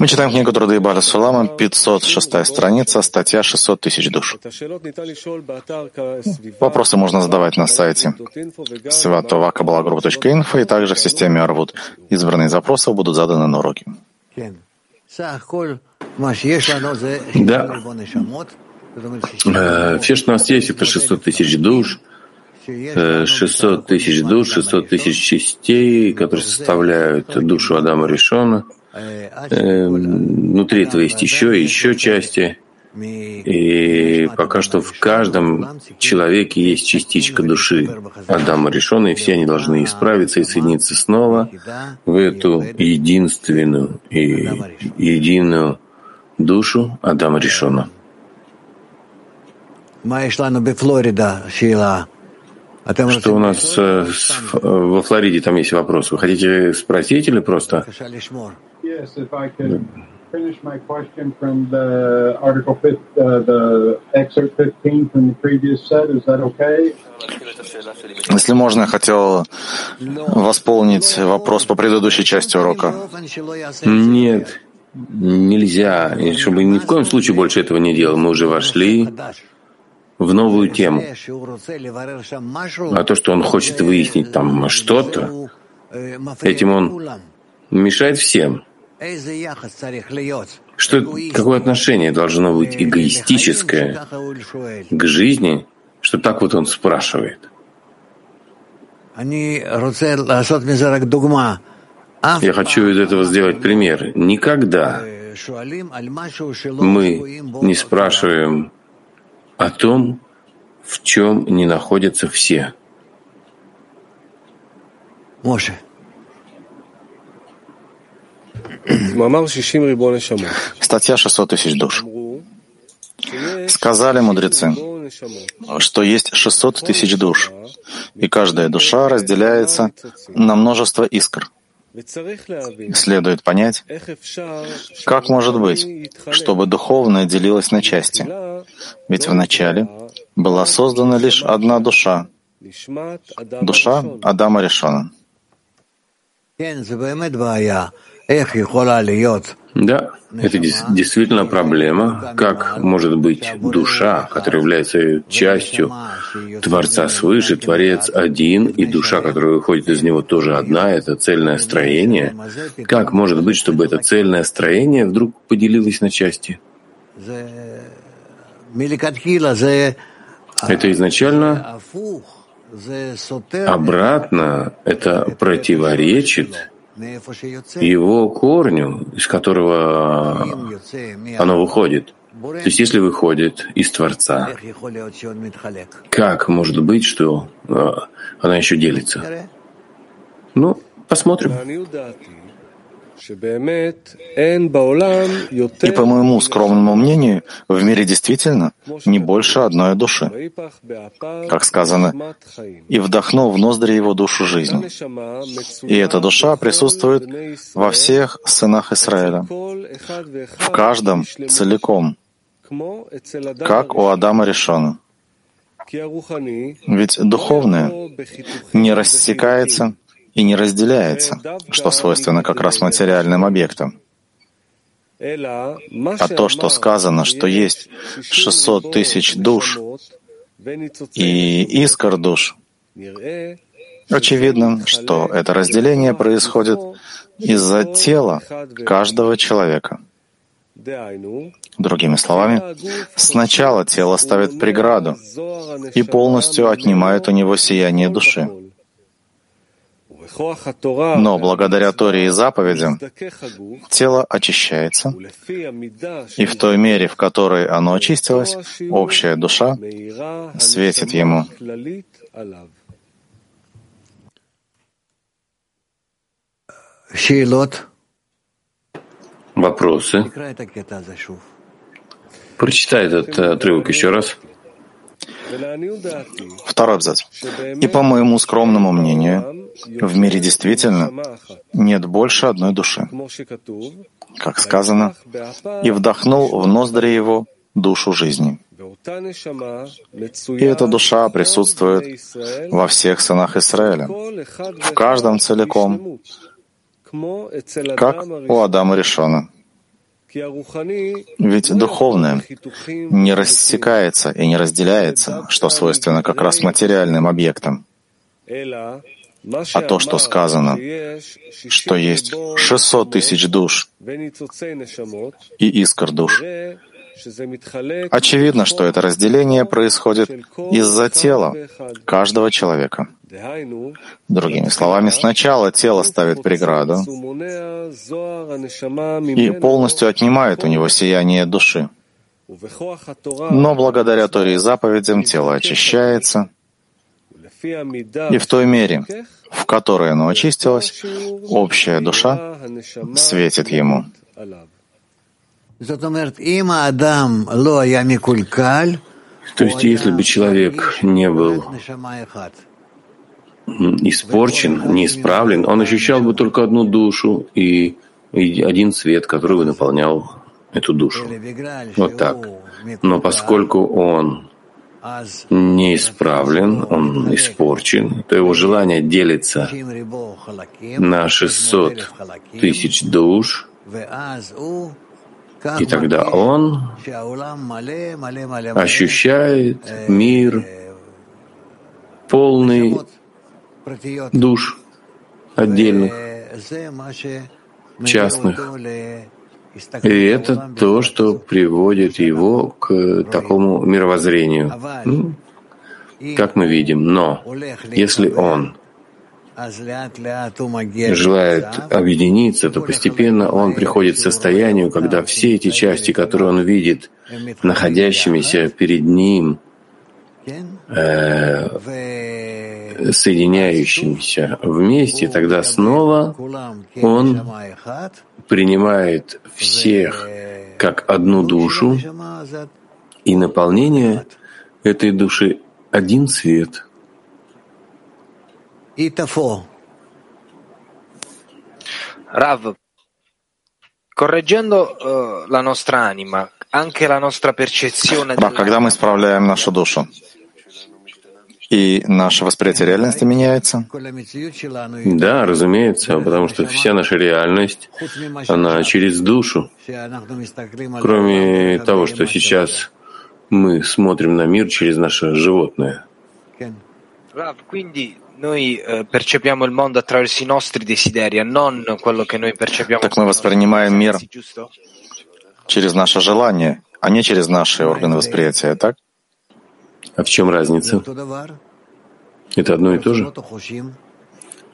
Мы читаем книгу Труды Баля Сулама, 506 страница, статья 600 тысяч душ. Вопросы можно задавать на сайте святовакабалагрупп.инфо и также в системе Арвуд. Избранные запросы будут заданы на уроке. Да. Э, все, что у нас есть, это 600 тысяч душ. 600 тысяч душ, 600 тысяч частей, которые составляют душу Адама Ришона. Эм, внутри этого есть еще и еще части. И пока что в каждом человеке есть частичка души Адама Ришона, и все они должны исправиться и соединиться снова в эту единственную и единую душу Адама Ришона. Что у нас э, э, во Флориде там есть вопрос? Вы хотите спросить или просто? finish my question from the article fifth, uh, the excerpt 15 from the previous set. Is that okay? Если можно, я хотел восполнить вопрос по предыдущей части урока. Нет, нельзя. И чтобы ни в коем случае больше этого не делал. Мы уже вошли в новую тему. А то, что он хочет выяснить там что-то, этим он мешает всем. Что, какое отношение должно быть эгоистическое к жизни, что так вот он спрашивает? Я хочу из этого сделать пример. Никогда мы не спрашиваем о том, в чем не находятся все. Статья 600 тысяч душ. Сказали мудрецы, что есть 600 тысяч душ, и каждая душа разделяется на множество искр. Следует понять, как может быть, чтобы духовное делилось на части. Ведь вначале была создана лишь одна душа, душа Адама Решона. Да, это действительно проблема. Как может быть душа, которая является частью Творца свыше, Творец один, и душа, которая выходит из него, тоже одна, это цельное строение? Как может быть, чтобы это цельное строение вдруг поделилось на части? Это изначально обратно, это противоречит его корню, из которого оно выходит. То есть если выходит из Творца, как может быть, что э, она еще делится? Ну, посмотрим. И по моему скромному мнению, в мире действительно не больше одной души. Как сказано, «И вдохнул в ноздри его душу жизни». И эта душа присутствует во всех сынах Израиля, в каждом целиком, как у Адама решено. Ведь духовное не рассекается и не разделяется, что свойственно как раз материальным объектам. А то, что сказано, что есть 600 тысяч душ и искр душ, очевидно, что это разделение происходит из-за тела каждого человека. Другими словами, сначала тело ставит преграду и полностью отнимает у него сияние души. Но благодаря Торе и заповедям тело очищается, и в той мере, в которой оно очистилось, общая душа светит ему. Вопросы? Прочитай этот э, отрывок еще раз. Второй абзац. И по моему скромному мнению, в мире действительно нет больше одной души. Как сказано, и вдохнул в ноздри его душу жизни. И эта душа присутствует во всех сынах Израиля, в каждом целиком, как у Адама Решона. Ведь духовное не рассекается и не разделяется, что свойственно как раз материальным объектам. А то, что сказано, что есть 600 тысяч душ и искр душ, очевидно, что это разделение происходит из-за тела каждого человека. Другими словами, сначала тело ставит преграду и полностью отнимает у него сияние души. Но благодаря Торе и заповедям тело очищается, и в той мере, в которой оно очистилось, общая душа светит ему. То есть, если бы человек не был испорчен, неисправлен, он ощущал бы только одну душу и, и один свет, который бы наполнял эту душу. Вот так. Но поскольку он неисправлен, он испорчен, то его желание делится на 600 тысяч душ, и тогда он ощущает мир полный душ отдельных, частных. И это то, что приводит его к такому мировоззрению, ну, как мы видим. Но если он желает объединиться, то постепенно он приходит к состоянию, когда все эти части, которые он видит, находящимися перед ним, э, соединяющимися вместе, тогда снова он принимает всех как одну душу, и наполнение этой души — один свет. Rav, correggendo uh, la nostra anima, anche la nostra percezione... Когда мы исправляем нашу душу, и наше восприятие реальности меняется? Да, разумеется, потому что вся наша реальность, она через душу. Кроме того, что сейчас мы смотрим на мир через наше животное. Noi percepiamo il mondo attraverso i nostri desideri, non quello che noi percepiamo. Так мы воспринимаем мир через наше желание, а не через наши органы восприятия, так? А в чем разница? Это одно и то же?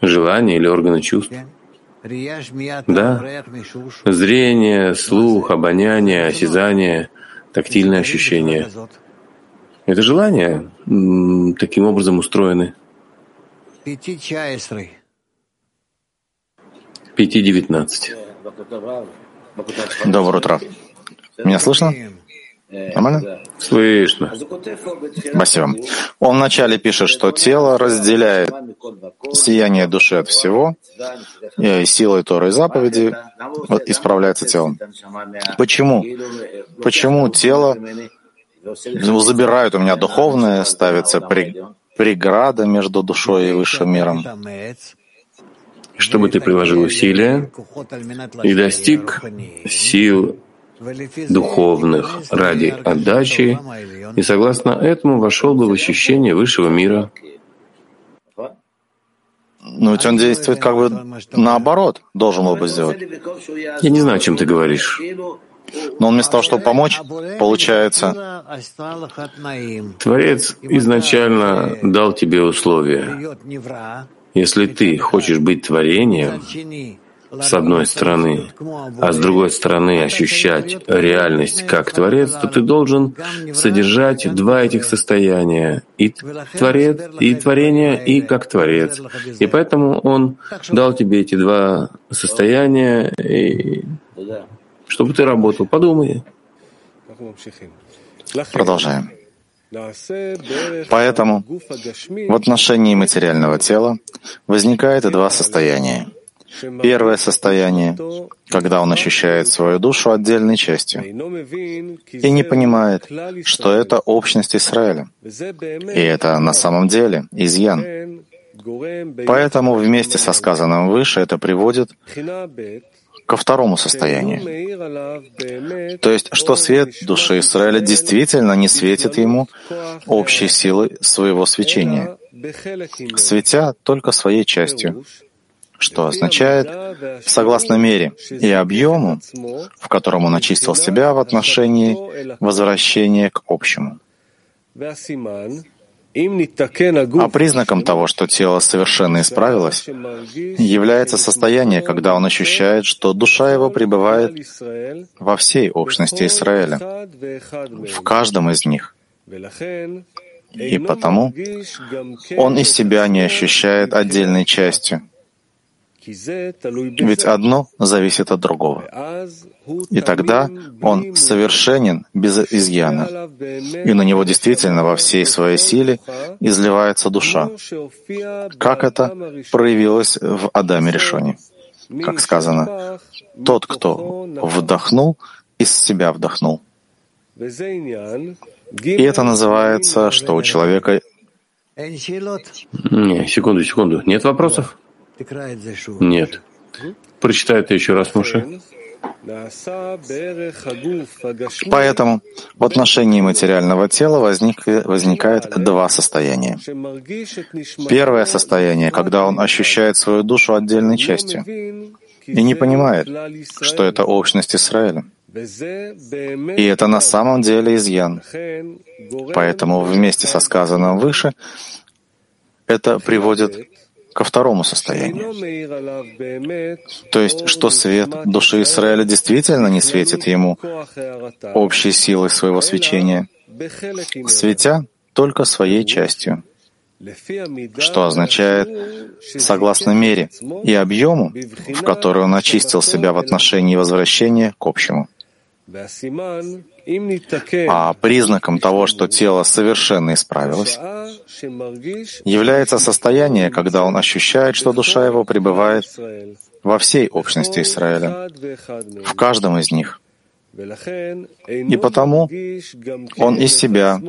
Желание или органы чувств? Да. Зрение, слух, обоняние, осязание, тактильное ощущение. Это желания таким образом устроены. 5.19. Доброе утро. Меня слышно? Нормально? Слышно. Спасибо. Он вначале пишет, что тело разделяет сияние души от всего, и силой Торы и заповеди исправляется телом. Почему? Почему тело забирают у меня духовное, ставится преграда между душой и высшим миром? Чтобы ты приложил усилия и достиг сил духовных ради отдачи, и согласно этому вошел бы в ощущение высшего мира. Но ведь он действует как бы наоборот, должен был бы сделать. Я не знаю, о чем ты говоришь. Но он вместо того, чтобы помочь, получается... Творец изначально дал тебе условия. Если ты хочешь быть творением, с одной стороны, а с другой стороны ощущать реальность как Творец, то ты должен содержать два этих состояния — и Творец, и творение, и как Творец. И поэтому Он дал тебе эти два состояния, и... чтобы ты работал. Подумай. Продолжаем. Поэтому в отношении материального тела возникает два состояния — Первое состояние, когда он ощущает свою душу отдельной частью и не понимает, что это общность Израиля. И это на самом деле изъян. Поэтому вместе со сказанным выше это приводит ко второму состоянию. То есть, что свет души Израиля действительно не светит ему общей силой своего свечения, светя только своей частью, что означает, согласно мере и объему, в котором он очистил себя в отношении возвращения к общему. А признаком того, что тело совершенно исправилось, является состояние, когда он ощущает, что душа его пребывает во всей общности Израиля, в каждом из них. И потому он из себя не ощущает отдельной частью, ведь одно зависит от другого. И тогда он совершенен без изъяна, и на него действительно во всей своей силе изливается душа, как это проявилось в Адаме Решоне. Как сказано, тот, кто вдохнул, из себя вдохнул. И это называется, что у человека... Не, секунду, секунду. Нет вопросов? Нет. Прочитай это еще раз, Муше. Поэтому в отношении материального тела возник, возникает два состояния. Первое состояние, когда он ощущает свою душу отдельной частью и не понимает, что это общность Израиля. И это на самом деле изъян. Поэтому вместе со сказанным выше это приводит ко второму состоянию. То есть, что свет души Израиля действительно не светит ему общей силой своего свечения, светя только своей частью, что означает, согласно мере и объему, в который он очистил себя в отношении возвращения к общему. А признаком того, что тело совершенно исправилось, является состояние, когда он ощущает, что душа его пребывает во всей общности Израиля, в каждом из них. И потому он из себя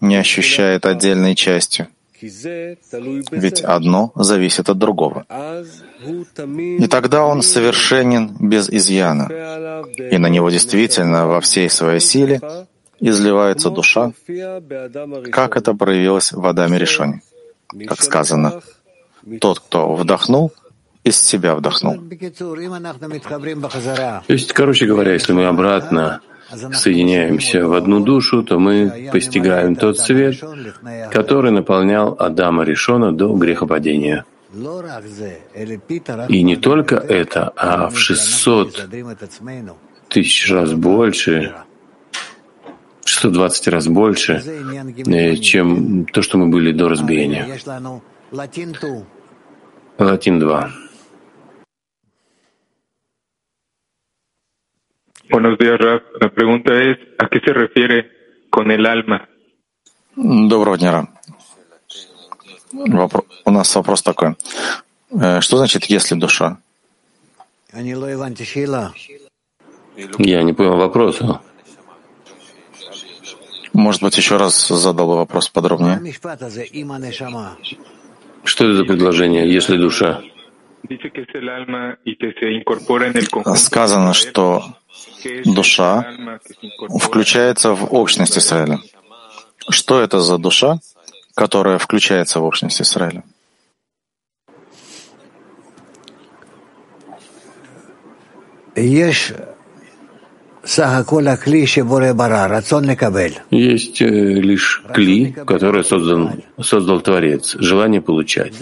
не ощущает отдельной частью, ведь одно зависит от другого. И тогда он совершенен без изъяна, и на него действительно во всей своей силе изливается душа, как это проявилось в Адаме Решоне. Как сказано, тот, кто вдохнул, из себя вдохнул. То есть, короче говоря, если мы обратно соединяемся в одну душу, то мы постигаем тот свет, который наполнял Адама Ришона до грехопадения. И не только это, а в 600 тысяч раз больше, 620 раз больше, э, чем то, что мы были до разбиения. Латин 2. Buenos días, Raf. La pregunta es, ¿a qué se refiere con el alma? Доброго дня, Рам. Вопро... У нас вопрос такой. Э, что значит «если душа»? Я не понял вопроса. Может быть, еще раз задал бы вопрос подробнее? Что это за предложение «если душа»? Сказано, что душа включается в общность Израиля. Что это за душа, которая включается в общность Израиля? Есть есть лишь кли, который создан, создал Творец, желание получать.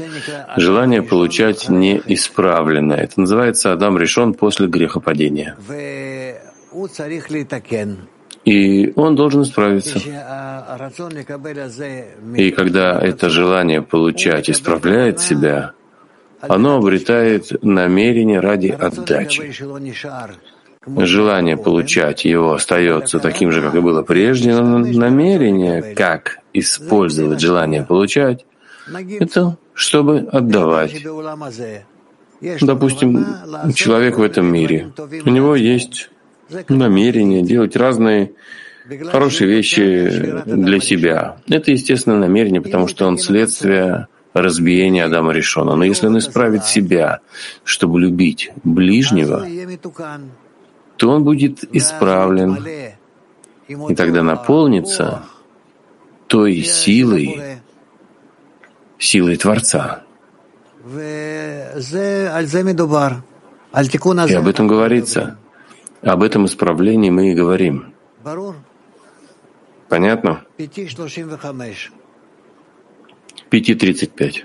Желание получать неисправленно. Это называется Адам решен после грехопадения. И он должен исправиться. И когда это желание получать исправляет себя, оно обретает намерение ради отдачи желание получать его остается таким же, как и было прежде, но намерение, как использовать желание получать, это чтобы отдавать. Допустим, человек в этом мире, у него есть намерение делать разные хорошие вещи для себя. Это естественное намерение, потому что он следствие разбиения Адама Решона. Но если он исправит себя, чтобы любить ближнего, то он будет исправлен, и тогда наполнится той силой, силой Творца. И об этом говорится. Об этом исправлении мы и говорим. Понятно? 5.35.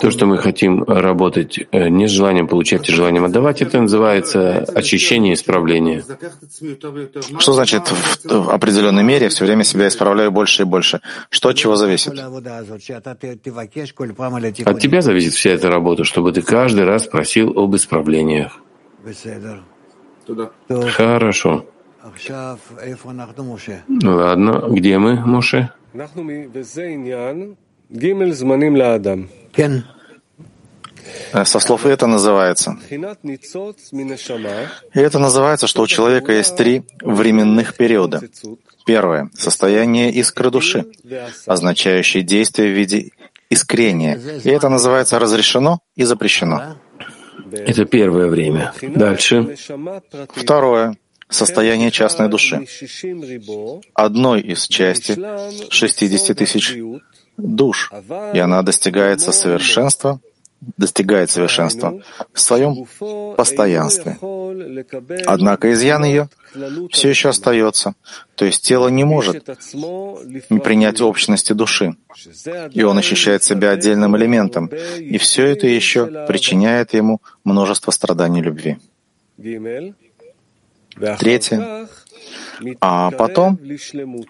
То, что мы хотим работать э, не с желанием получать, а желанием отдавать, это называется очищение и исправление. Что значит в определенной мере все время себя исправляю больше и больше? Что от чего зависит? От тебя зависит вся эта работа, чтобы ты каждый раз просил об исправлениях. Хорошо. Ладно, где мы, Моше? Э, со слов это называется. И это называется, что у человека есть три временных периода. Первое — состояние искры души, означающее действие в виде искрения. И это называется разрешено и запрещено. Это первое время. Дальше. Второе состояние частной души, одной из части 60 тысяч душ, и она достигается совершенства, достигает совершенства в своем постоянстве. Однако изъян ее все еще остается, то есть тело не может принять общности души, и он ощущает себя отдельным элементом, и все это еще причиняет ему множество страданий любви. Третье. А потом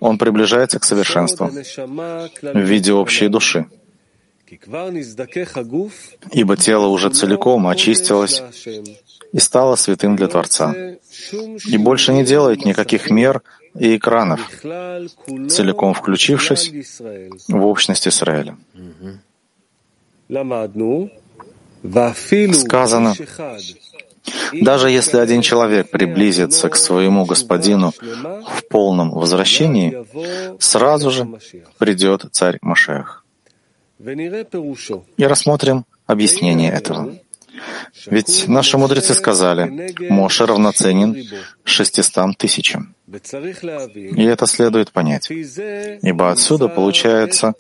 он приближается к совершенству в виде общей души. Ибо тело уже целиком очистилось и стало святым для Творца. И больше не делает никаких мер и экранов, целиком включившись в общность Израиля. Сказано, даже если один человек приблизится к своему господину в полном возвращении, сразу же придет царь Машех. И рассмотрим объяснение этого. Ведь наши мудрецы сказали, Моше равноценен шестистам тысячам. И это следует понять. Ибо отсюда получается,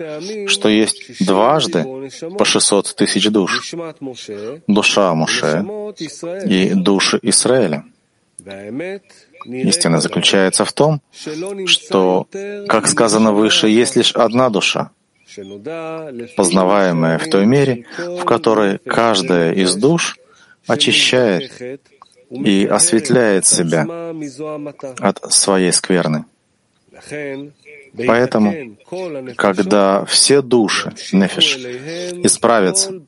что есть дважды по 600 тысяч душ. Душа Моше и души Израиля. Истина заключается в том, что, как сказано выше, есть лишь одна душа, познаваемая в той мере, в которой каждая из душ очищает и осветляет себя от своей скверны. Поэтому, когда все души, нефиш, исправятся,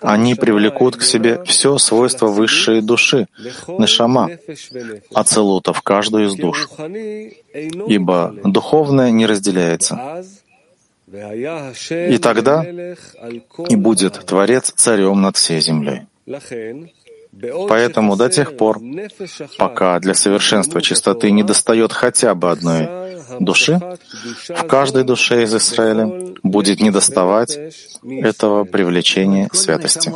они привлекут к себе все свойства высшей души, нешама, ацелута в каждую из душ, ибо духовное не разделяется. И тогда и будет Творец царем над всей землей. Поэтому до тех пор, пока для совершенства чистоты не достает хотя бы одной души, в каждой душе из Израиля будет недоставать этого привлечения святости.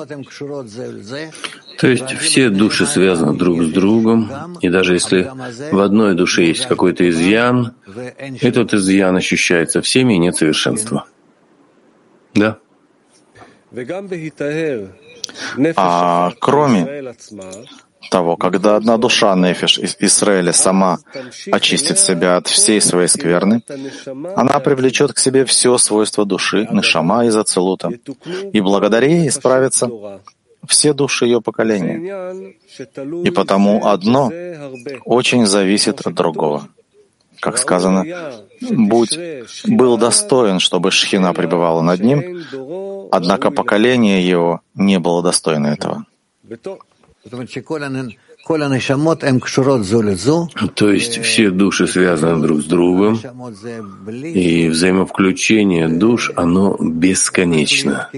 То есть все души связаны друг с другом, и даже если в одной душе есть какой-то изъян, этот изъян ощущается всеми и нет совершенства. Да. А кроме того, когда одна душа Нефиш из Израиля сама очистит себя от всей своей скверны, она привлечет к себе все свойства души, Нешама из Ацелута, и благодаря ей исправятся все души ее поколения. И потому одно очень зависит от другого. Как сказано, «Будь был достоин, чтобы Шхина пребывала над ним, однако поколение его не было достойно этого». То есть все души связаны друг с другом, и взаимовключение душ, оно бесконечно.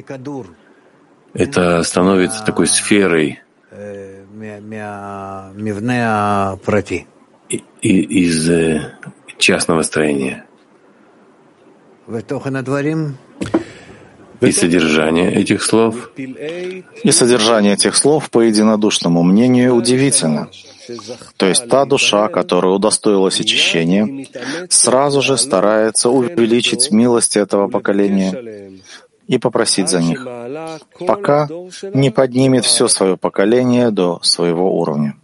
Это становится такой сферой из э, частного строения. И содержание этих слов? И содержание этих слов, по единодушному мнению, удивительно. То есть та душа, которая удостоилась очищения, сразу же старается увеличить милость этого поколения и попросить за них, пока не поднимет все свое поколение до своего уровня.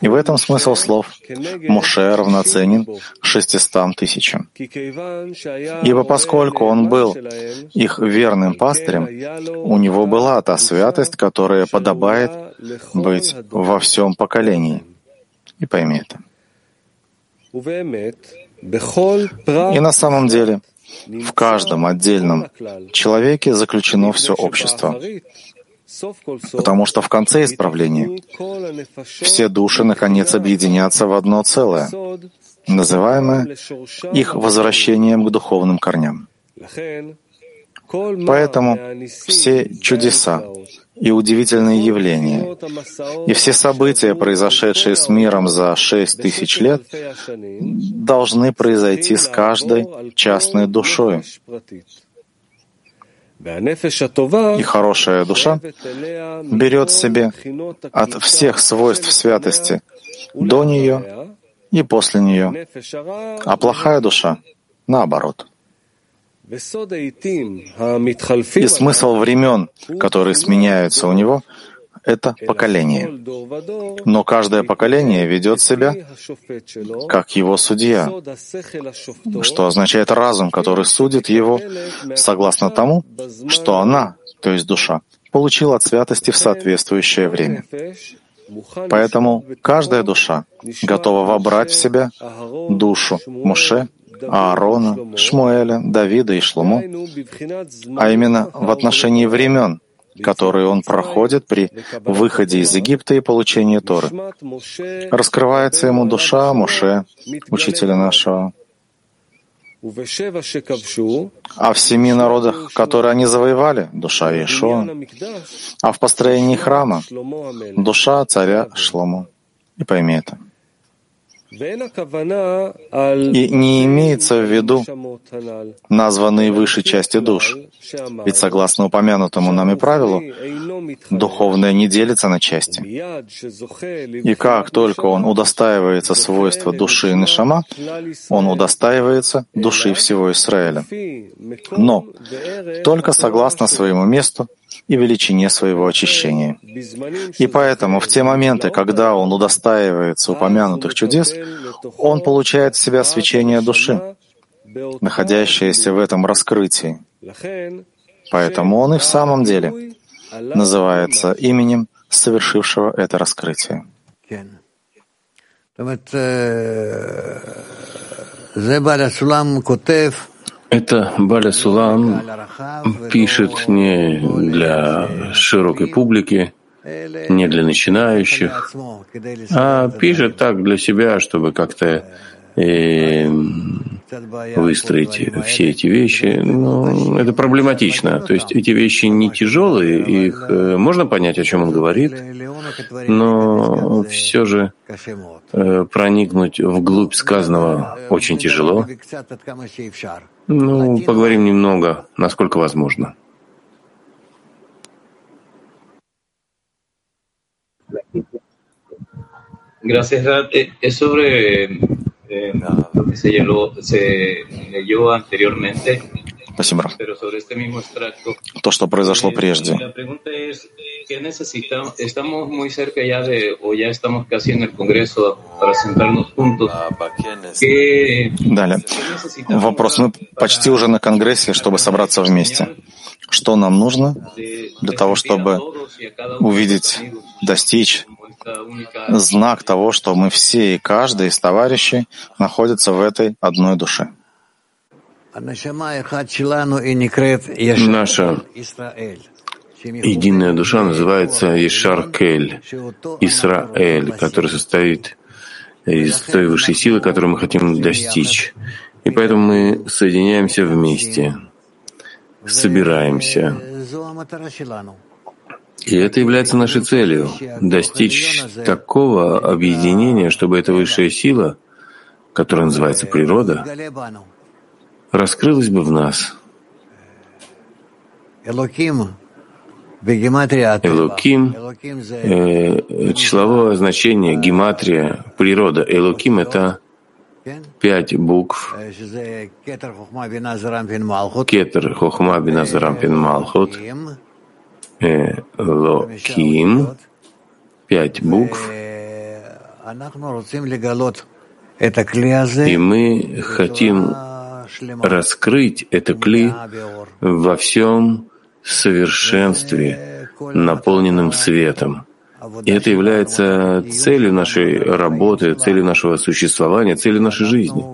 И в этом смысл слов «Муше равноценен шестистам тысячам». Ибо поскольку он был их верным пастырем, у него была та святость, которая подобает быть во всем поколении. И пойми это. И на самом деле, в каждом отдельном человеке заключено все общество. Потому что в конце исправления все души наконец объединятся в одно целое, называемое их возвращением к духовным корням. Поэтому все чудеса и удивительные явления, и все события, произошедшие с миром за шесть тысяч лет, должны произойти с каждой частной душой. И хорошая душа берет себе от всех свойств святости до нее и после нее, а плохая душа — наоборот. И смысл времен, которые сменяются у него, это поколение. Но каждое поколение ведет себя как его судья, что означает разум, который судит его согласно тому, что она, то есть душа, получила от святости в соответствующее время. Поэтому каждая душа готова вобрать в себя душу Муше, Аарона, Шмуэля, Давида и Шлому, а именно в отношении времен, которые он проходит при выходе из Египта и получении Торы. Раскрывается ему душа Моше, учителя нашего. А в семи народах, которые они завоевали, душа Иешуа, а в построении храма душа царя Шлому. И пойми это. И не имеется в виду названные выше части душ. Ведь согласно упомянутому нами правилу, духовное не делится на части. И как только он удостаивается свойства души Нишама, он удостаивается души всего Израиля. Но только согласно своему месту и величине своего очищения. И поэтому в те моменты, когда он удостаивается упомянутых чудес, он получает в себя свечение души, находящееся в этом раскрытии. Поэтому он и в самом деле называется именем совершившего это раскрытие. Это Баля Сулам пишет не для широкой публики, не для начинающих, а пишет так для себя, чтобы как-то э, выстроить все эти вещи. Ну, это проблематично. То есть эти вещи не тяжелые, их э, можно понять, о чем он говорит, но все же э, проникнуть вглубь сказанного очень тяжело. Ну, поговорим немного, насколько возможно. Gracias. Es sobre eh, lo que se, leyó, se leyó anteriormente, Спасибо. То, что произошло прежде. La pregunta es, ¿qué necesitamos? Estamos muy cerca ya de, o ya estamos casi en el Congreso para sentarnos juntos. ¿Qué, Далее. Вопрос. Мы почти уже на Конгрессе, чтобы собраться вместе. Что нам нужно для того, чтобы увидеть, достичь знак того, что мы все и каждый из товарищей находятся в этой одной душе. Наша Единая душа называется Ишаркель, Исраэль, который состоит из той высшей силы, которую мы хотим достичь. И поэтому мы соединяемся вместе, собираемся. И это является нашей целью — достичь такого объединения, чтобы эта высшая сила, которая называется природа, раскрылась бы в нас. Элоким, э, числовое значение, гематрия, природа. Элоким — это пять букв. Кетер, Хохма, Биназарам, Пин, Малхут. Элоким, пять букв. И мы хотим раскрыть это кли во всем совершенстве, наполненным светом. И это является целью нашей работы, целью нашего существования, целью нашей жизни,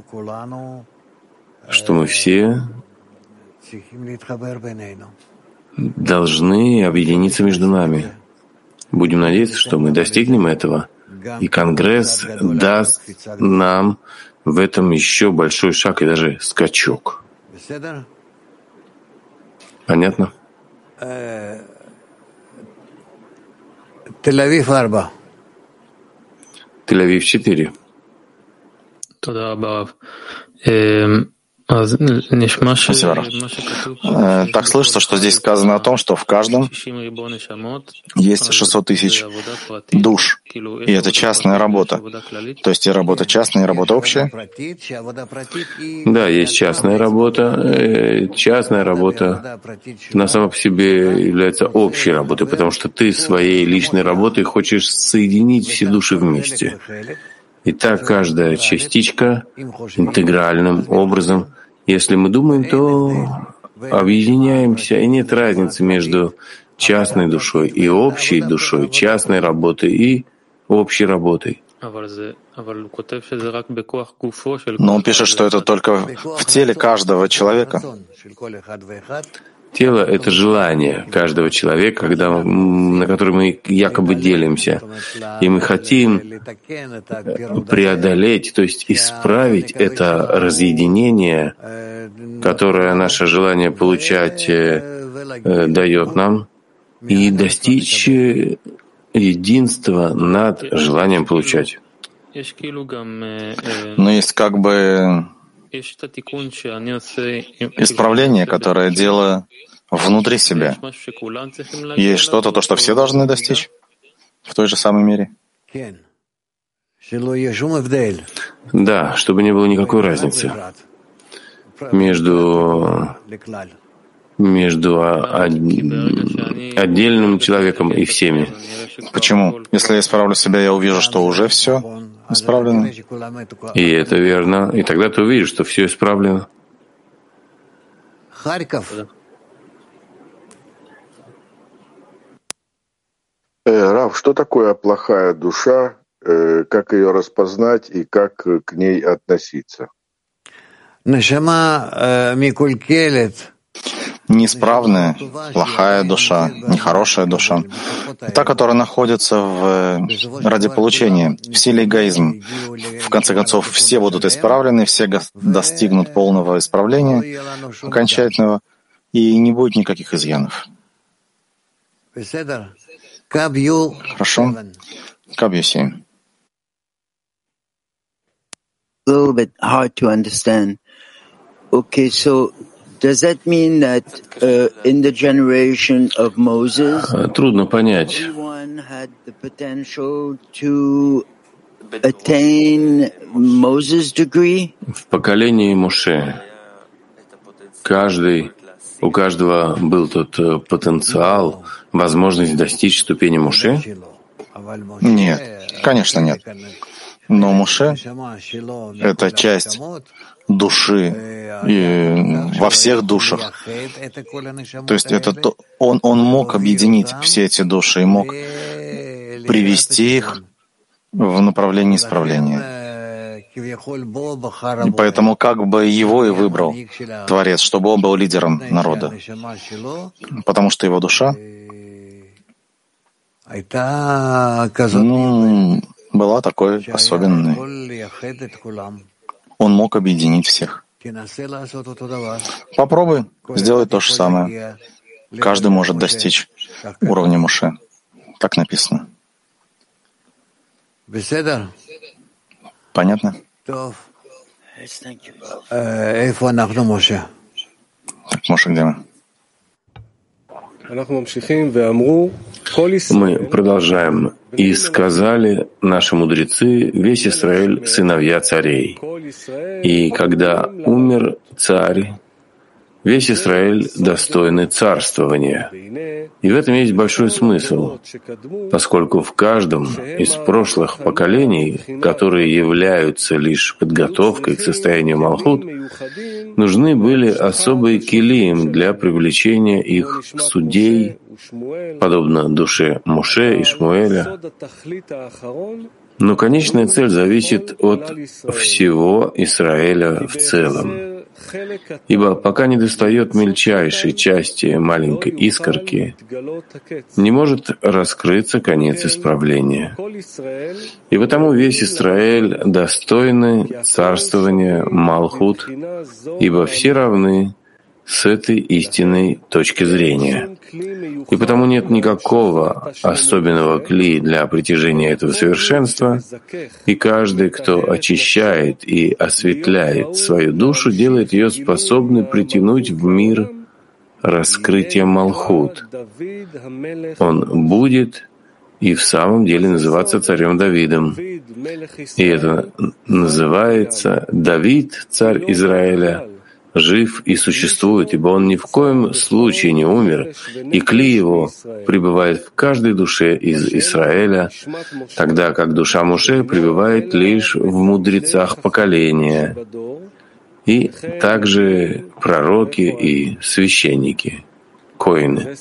что мы все должны объединиться между нами. Будем надеяться, что мы достигнем этого, и Конгресс даст нам в этом еще большой шаг и даже скачок. Понятно? Тель-Авив 4. Тель-Авив 4. Спасибо. Э, так слышится, что здесь сказано о том, что в каждом есть 600 тысяч душ, и это частная работа. То есть и работа частная, и работа общая? Да, есть частная работа. Э, частная работа на самом по себе является общей работой, потому что ты своей личной работой хочешь соединить все души вместе. И так каждая частичка интегральным образом если мы думаем, то объединяемся, и нет разницы между частной душой и общей душой, частной работой и общей работой. Но он пишет, что это только в теле каждого человека. Тело — это желание каждого человека, когда, на которое мы якобы делимся. И мы хотим преодолеть, то есть исправить это разъединение, которое наше желание получать э, э, дает нам, и достичь единства над желанием получать. Но есть как бы исправление, которое делаю внутри себя. Есть что-то, то, что все должны достичь в той же самой мере? Да, чтобы не было никакой разницы между, между отдельным человеком и всеми. Почему? Если я исправлю себя, я увижу, что уже все исправлено. И это верно. И тогда ты увидишь, что все исправлено. Харьков. Э, Рав, что такое плохая душа, э, как ее распознать и как к ней относиться? Э, неисправная, плохая душа, нехорошая душа. Та, которая находится в, ради получения, в силе эгоизм. В конце концов, все будут исправлены, все достигнут полного исправления, окончательного, и не будет никаких изъянов. Хорошо. Кабью 7. A little bit hard to understand. Okay, so Does that mean that uh, in the generation of Moses, Трудно понять. everyone had the potential to attain Moses' degree? В поколении Муше каждый, у каждого был тот э, потенциал, возможность достичь ступени Муше? Нет, конечно нет. Но Муше — это часть души и во всех душах. То есть это то, он, он мог объединить все эти души и мог привести их в направлении исправления. И поэтому как бы его и выбрал Творец, чтобы он был лидером народа. Потому что его душа Ну, была такой особенной. Он мог объединить всех. Попробуй сделать то же самое. Каждый может достичь уровня Муше. Так написано. Понятно? Так, Моше, где мы? Мы продолжаем. «И сказали наши мудрецы, весь Израиль — сыновья царей. И когда умер царь, Весь Израиль достойны царствования. И в этом есть большой смысл, поскольку в каждом из прошлых поколений, которые являются лишь подготовкой к состоянию Малхут, нужны были особые килиим для привлечения их судей, подобно душе Муше и Шмуэля. Но конечная цель зависит от всего Израиля в целом. Ибо пока не достает мельчайшей части маленькой искорки, не может раскрыться конец исправления. И потому весь Израиль достойны царствования Малхут, ибо все равны с этой истинной точки зрения. И потому нет никакого особенного кли для притяжения этого совершенства, и каждый, кто очищает и осветляет свою душу, делает ее способной притянуть в мир раскрытие Малхут. Он будет и в самом деле называться царем Давидом. И это называется Давид, царь Израиля, жив и существует, ибо он ни в коем случае не умер, и кли его пребывает в каждой душе из Израиля, тогда как душа Муше пребывает лишь в мудрецах поколения, и также пророки и священники, коины.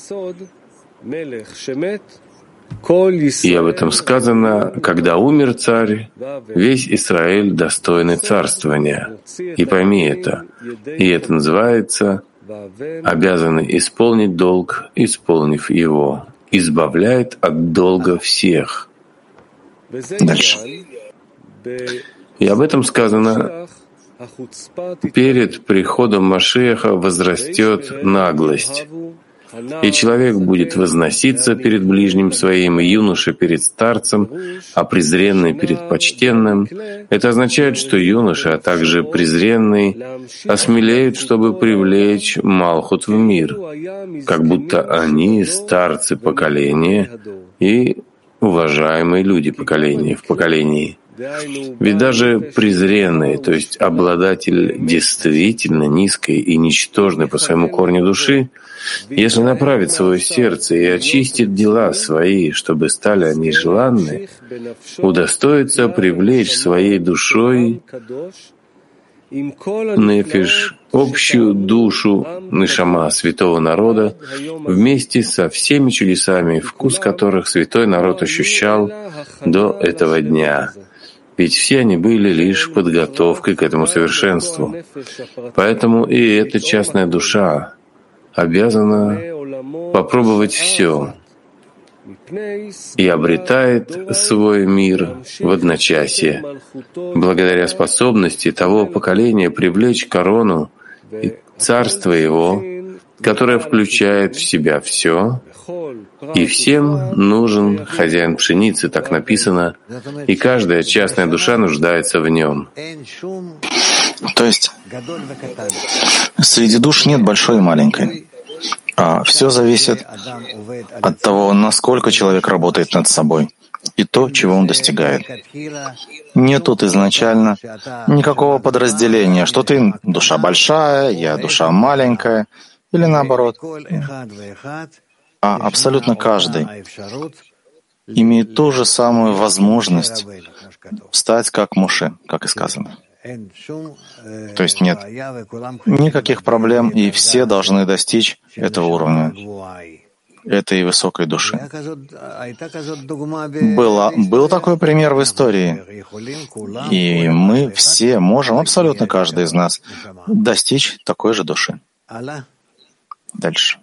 И об этом сказано, когда умер царь, весь Израиль достойный царствования. И пойми это. И это называется обязаны исполнить долг, исполнив его. Избавляет от долга всех. Дальше. И об этом сказано, перед приходом Машеха возрастет наглость, и человек будет возноситься перед ближним своим, и юноша перед старцем, а презренный перед почтенным. Это означает, что юноша, а также презренный, осмелеют, чтобы привлечь Малхут в мир, как будто они старцы поколения и уважаемые люди поколения в поколении. Ведь даже презренный, то есть обладатель действительно низкой и ничтожной по своему корню души, если направит свое сердце и очистит дела свои, чтобы стали они желанны, удостоится привлечь своей душой нефиш, общую душу Нишама святого народа, вместе со всеми чудесами, вкус которых святой народ ощущал до этого дня. Ведь все они были лишь подготовкой к этому совершенству. Поэтому и эта частная душа, обязана попробовать все и обретает свой мир в одночасье, благодаря способности того поколения привлечь корону и царство его, которое включает в себя все, и всем нужен хозяин пшеницы, так написано, и каждая частная душа нуждается в нем. То есть среди душ нет большой и маленькой. А все зависит от того, насколько человек работает над собой и то, чего он достигает. Нет тут изначально никакого подразделения, что ты душа большая, я душа маленькая, или наоборот. А абсолютно каждый имеет ту же самую возможность стать как Муше, как и сказано. То есть нет никаких проблем, и все должны достичь этого уровня, этой высокой души. Было, был такой пример в истории, и мы все можем, абсолютно каждый из нас, достичь такой же души. Дальше.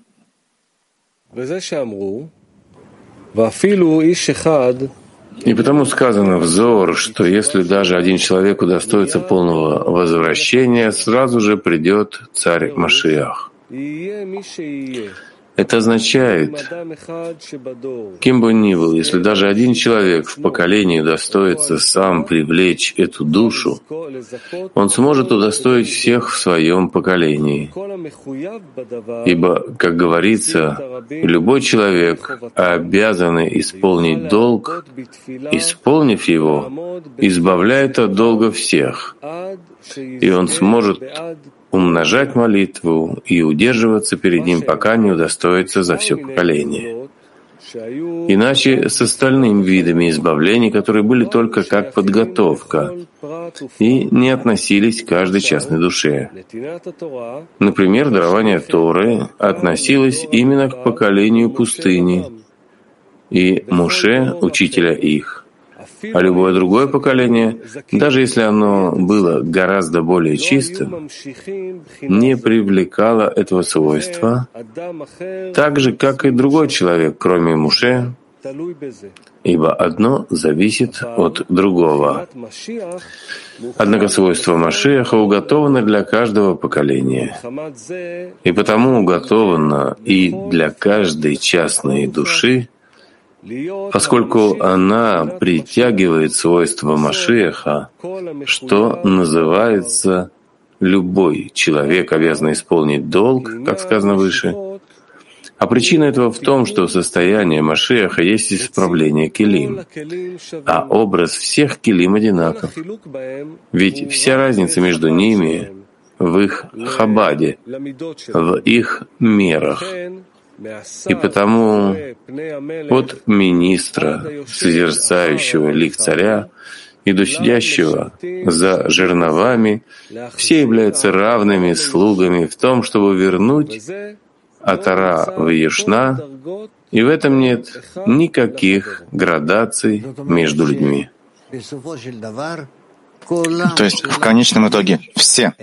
И потому сказано взор, что если даже один человек удостоится полного возвращения, сразу же придет царь Машиах. Это означает, кем бы ни был, если даже один человек в поколении удостоится сам привлечь эту душу, он сможет удостоить всех в своем поколении. Ибо, как говорится, любой человек, обязанный исполнить долг, исполнив его, избавляет от долга всех, и он сможет умножать молитву и удерживаться перед ним, пока не удостоится за все поколение. Иначе с остальными видами избавлений, которые были только как подготовка и не относились к каждой частной душе. Например, дарование Торы относилось именно к поколению пустыни. и Муше, учителя их а любое другое поколение, даже если оно было гораздо более чистым, не привлекало этого свойства, так же, как и другой человек, кроме Муше, ибо одно зависит от другого. Однако свойства Машиаха уготованы для каждого поколения, и потому уготовано и для каждой частной души, поскольку она притягивает свойства Машеха, что называется любой человек обязан исполнить долг, как сказано выше. А причина этого в том, что состояние Машеха есть исправление Келим, а образ всех Келим одинаков. Ведь вся разница между ними в их хабаде, в их мерах, и потому от министра, созерцающего лик царя, и до сидящего за жерновами, все являются равными слугами в том, чтобы вернуть Атара в Ешна, и в этом нет никаких градаций между людьми. То есть в конечном итоге все,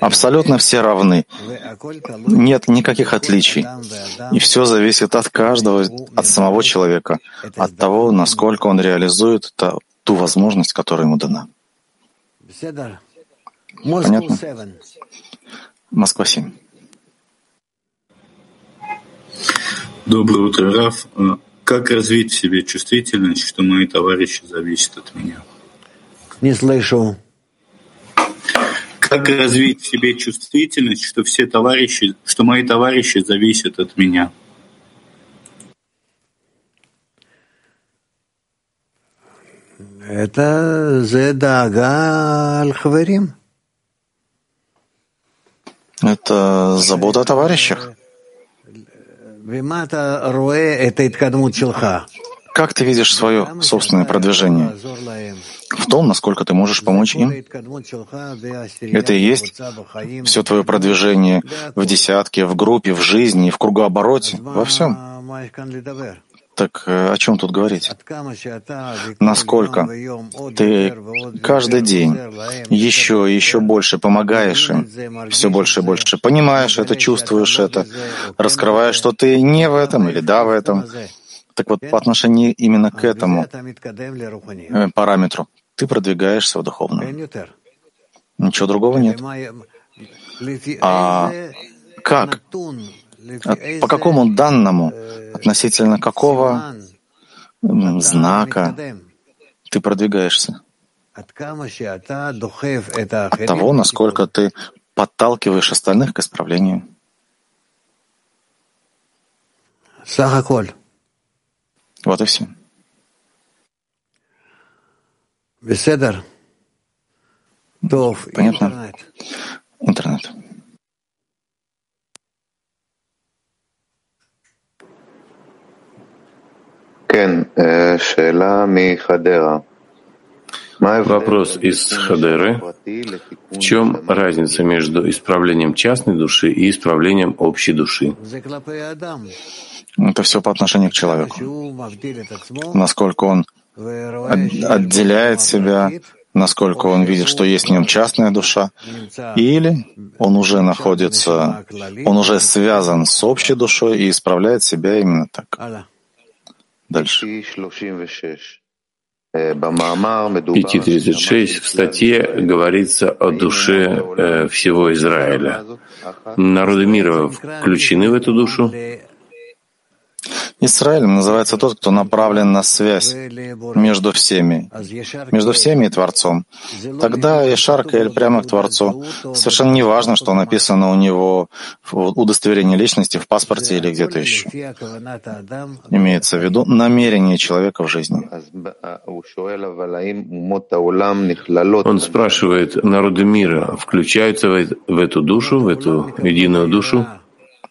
абсолютно все равны. Нет никаких отличий. И все зависит от каждого, от самого человека, от того, насколько он реализует ту возможность, которая ему дана. Понятно? Москва 7. Доброе утро, Раф. А как развить в себе чувствительность, что мои товарищи зависят от меня? Не слышу. Как развить в себе чувствительность, что все товарищи, что мои товарищи зависят от меня? Это зедага аль-хаварим. Это забота о товарищах. Как ты видишь свое собственное продвижение? В том, насколько ты можешь помочь им. Это и есть все твое продвижение в десятке, в группе, в жизни, в кругообороте, во всем. Так э, о чем тут говорить? Насколько ты каждый день еще и еще больше помогаешь им, все больше и больше понимаешь это, чувствуешь это, раскрываешь, что ты не в этом или да в этом, так вот, по отношению именно к этому э, параметру ты продвигаешься в духовном. Ничего другого нет. А как? По какому данному, относительно какого знака ты продвигаешься? От того, насколько ты подталкиваешь остальных к исправлению. Вот и все. Понятно? Интернет. Вопрос из Хадеры. В чем разница между исправлением частной души и исправлением общей души? Это все по отношению к человеку. Насколько он отделяет себя, насколько он видит, что есть в нем частная душа, или он уже находится, он уже связан с общей душой и исправляет себя именно так. Дальше. 5.36 в статье говорится о душе э, всего Израиля. Народы мира включены в эту душу? Израилем называется тот, кто направлен на связь между всеми, между всеми и Творцом. Тогда Ишар Каэль прямо к Творцу. Совершенно не важно, что написано у него в удостоверении личности, в паспорте или где-то еще. Имеется в виду намерение человека в жизни. Он спрашивает, народы мира включаются в эту душу, в эту единую душу?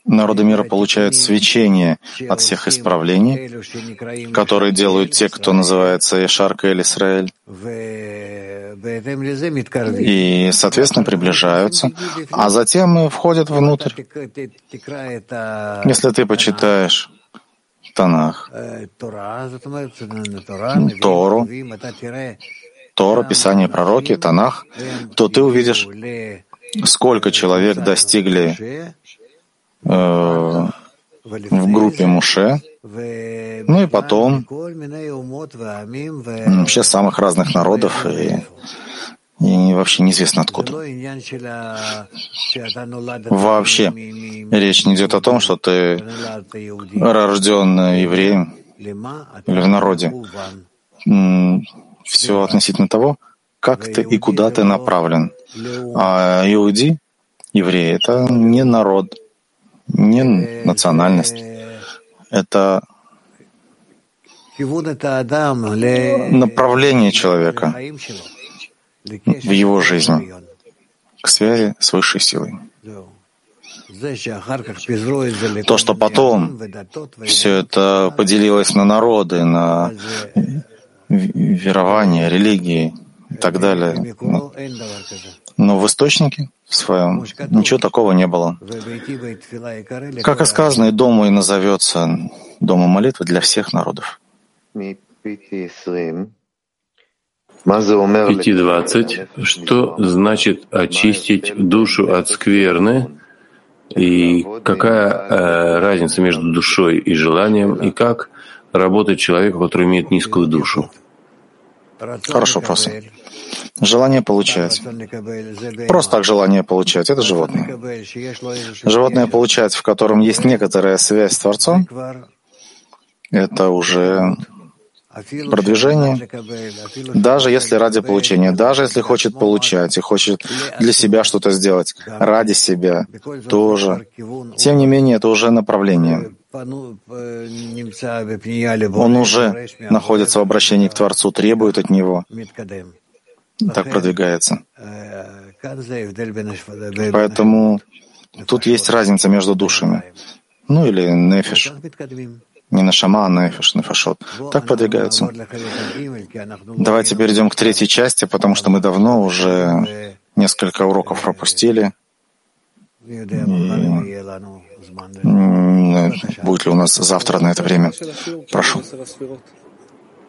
Народы мира получают свечение от всех исправлений, которые делают те, кто называется Ишарка или Исраэль, и, соответственно, приближаются, а затем входят внутрь. Если ты почитаешь Танах, Тору, Тора, Писание, Пророки, Танах, то ты увидишь, сколько человек достигли Э, в группе Муше, ну и потом вообще самых разных народов и, и вообще неизвестно откуда. Вообще речь не идет о том, что ты рожден евреем или в народе. Все относительно того, как ты и куда ты направлен. А иуди, евреи, это не народ, не национальность. Это направление человека в его жизнь к связи с высшей силой. То, что потом все это поделилось на народы, на верование, религии и так далее. Но в источнике своем ничего такого не было. Как и сказано, и дому и назовется домом молитвы для всех народов. 5.20. Что значит очистить душу от скверны? И какая э, разница между душой и желанием? И как работает человек, который имеет низкую душу? Хорошо, вопрос. Желание получать. Просто так желание получать. Это животное. Животное получать, в котором есть некоторая связь с Творцом, это уже продвижение, даже если ради получения, даже если хочет получать и хочет для себя что-то сделать, ради себя тоже. Тем не менее, это уже направление. Он уже находится в обращении к Творцу, требует от него, так продвигается. Поэтому тут есть разница между душами. Ну или нефиш. Не на шама, а нефиш, нефашот. Так продвигаются. Давайте перейдем к третьей части, потому что мы давно уже несколько уроков пропустили. И будет ли у нас завтра на это время? Прошу.